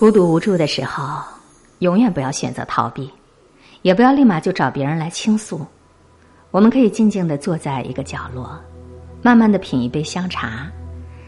孤独无助的时候，永远不要选择逃避，也不要立马就找别人来倾诉。我们可以静静的坐在一个角落，慢慢的品一杯香茶，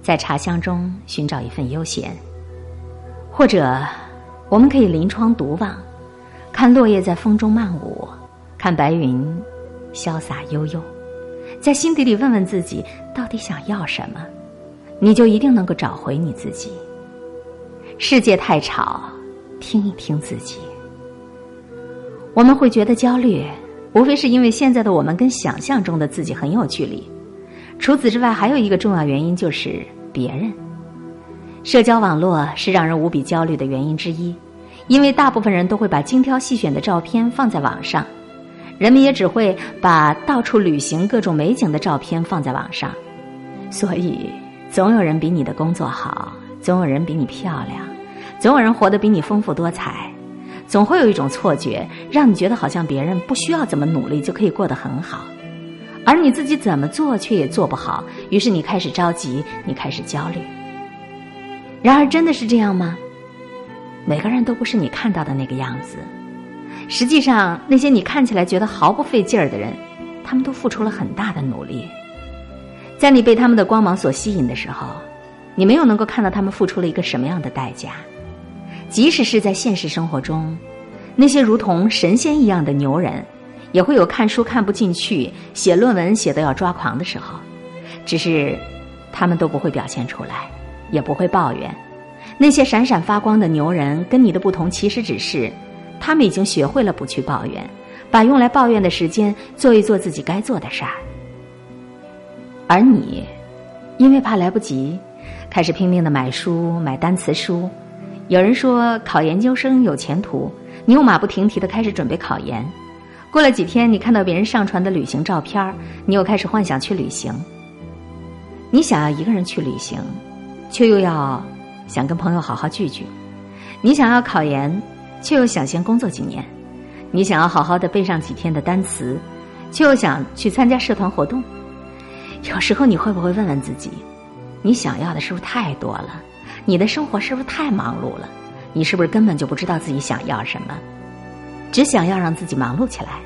在茶香中寻找一份悠闲。或者，我们可以临窗独望，看落叶在风中漫舞，看白云潇洒悠悠，在心底里问问自己，到底想要什么，你就一定能够找回你自己。世界太吵，听一听自己。我们会觉得焦虑，无非是因为现在的我们跟想象中的自己很有距离。除此之外，还有一个重要原因就是别人。社交网络是让人无比焦虑的原因之一，因为大部分人都会把精挑细选的照片放在网上，人们也只会把到处旅行各种美景的照片放在网上，所以总有人比你的工作好。总有人比你漂亮，总有人活得比你丰富多彩，总会有一种错觉，让你觉得好像别人不需要怎么努力就可以过得很好，而你自己怎么做却也做不好，于是你开始着急，你开始焦虑。然而，真的是这样吗？每个人都不是你看到的那个样子。实际上，那些你看起来觉得毫不费劲儿的人，他们都付出了很大的努力。在你被他们的光芒所吸引的时候。你没有能够看到他们付出了一个什么样的代价，即使是在现实生活中，那些如同神仙一样的牛人，也会有看书看不进去、写论文写得要抓狂的时候，只是他们都不会表现出来，也不会抱怨。那些闪闪发光的牛人跟你的不同，其实只是他们已经学会了不去抱怨，把用来抱怨的时间做一做自己该做的事儿，而你，因为怕来不及。开始拼命的买书、买单词书。有人说考研究生有前途，你又马不停蹄的开始准备考研。过了几天，你看到别人上传的旅行照片，你又开始幻想去旅行。你想要一个人去旅行，却又要想跟朋友好好聚聚。你想要考研，却又想先工作几年。你想要好好的背上几天的单词，却又想去参加社团活动。有时候你会不会问问自己？你想要的是不是太多了？你的生活是不是太忙碌了？你是不是根本就不知道自己想要什么？只想要让自己忙碌起来，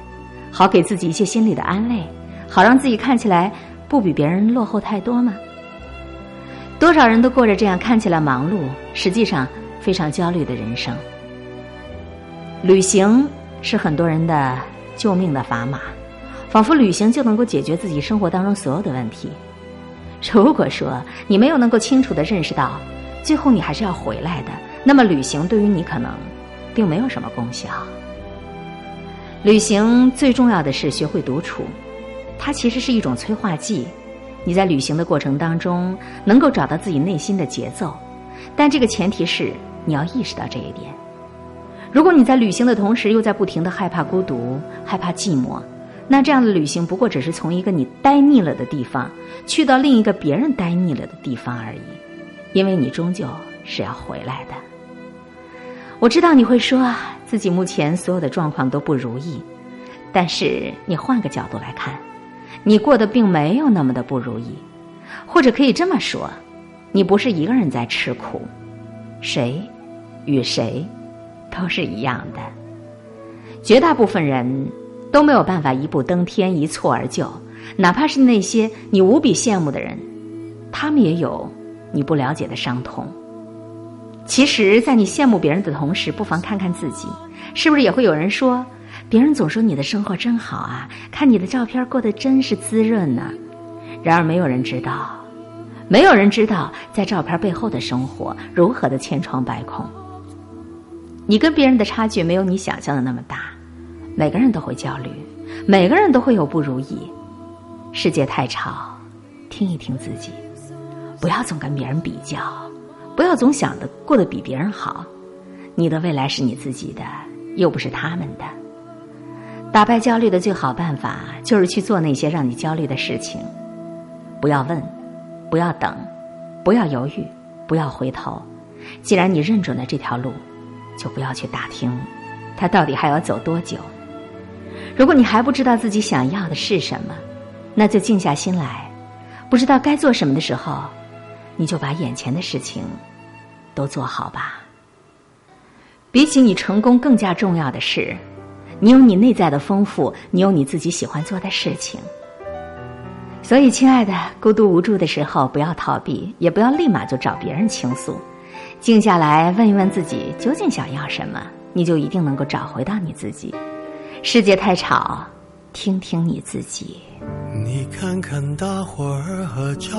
好给自己一些心理的安慰，好让自己看起来不比别人落后太多吗？多少人都过着这样看起来忙碌，实际上非常焦虑的人生。旅行是很多人的救命的砝码，仿佛旅行就能够解决自己生活当中所有的问题。如果说你没有能够清楚的认识到，最后你还是要回来的，那么旅行对于你可能并没有什么功效。旅行最重要的是学会独处，它其实是一种催化剂。你在旅行的过程当中能够找到自己内心的节奏，但这个前提是你要意识到这一点。如果你在旅行的同时又在不停的害怕孤独、害怕寂寞。那这样的旅行不过只是从一个你待腻了的地方，去到另一个别人待腻了的地方而已，因为你终究是要回来的。我知道你会说自己目前所有的状况都不如意，但是你换个角度来看，你过得并没有那么的不如意，或者可以这么说，你不是一个人在吃苦，谁与谁都是一样的，绝大部分人。都没有办法一步登天、一蹴而就，哪怕是那些你无比羡慕的人，他们也有你不了解的伤痛。其实，在你羡慕别人的同时，不妨看看自己，是不是也会有人说，别人总说你的生活真好啊，看你的照片过得真是滋润呢。然而，没有人知道，没有人知道在照片背后的生活如何的千疮百孔。你跟别人的差距没有你想象的那么大。每个人都会焦虑，每个人都会有不如意。世界太吵，听一听自己，不要总跟别人比较，不要总想着过得比别人好。你的未来是你自己的，又不是他们的。打败焦虑的最好办法，就是去做那些让你焦虑的事情。不要问，不要等，不要犹豫，不要回头。既然你认准了这条路，就不要去打听，它到底还要走多久。如果你还不知道自己想要的是什么，那就静下心来。不知道该做什么的时候，你就把眼前的事情都做好吧。比起你成功更加重要的是，你有你内在的丰富，你有你自己喜欢做的事情。所以，亲爱的，孤独无助的时候，不要逃避，也不要立马就找别人倾诉，静下来问一问自己究竟想要什么，你就一定能够找回到你自己。世界太吵，听听你自己。你看看大伙儿合照，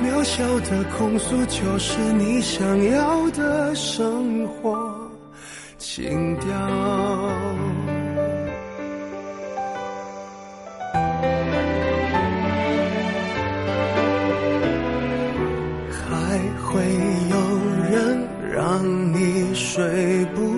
渺小的控诉，就是你想要的生活情调。还会有人让你睡不？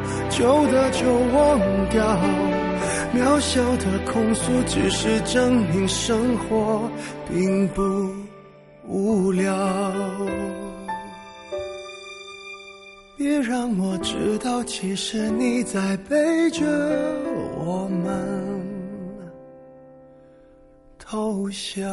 旧的就忘掉，渺小的控诉只是证明生活并不无聊。别让我知道，其实你在背着我们偷笑。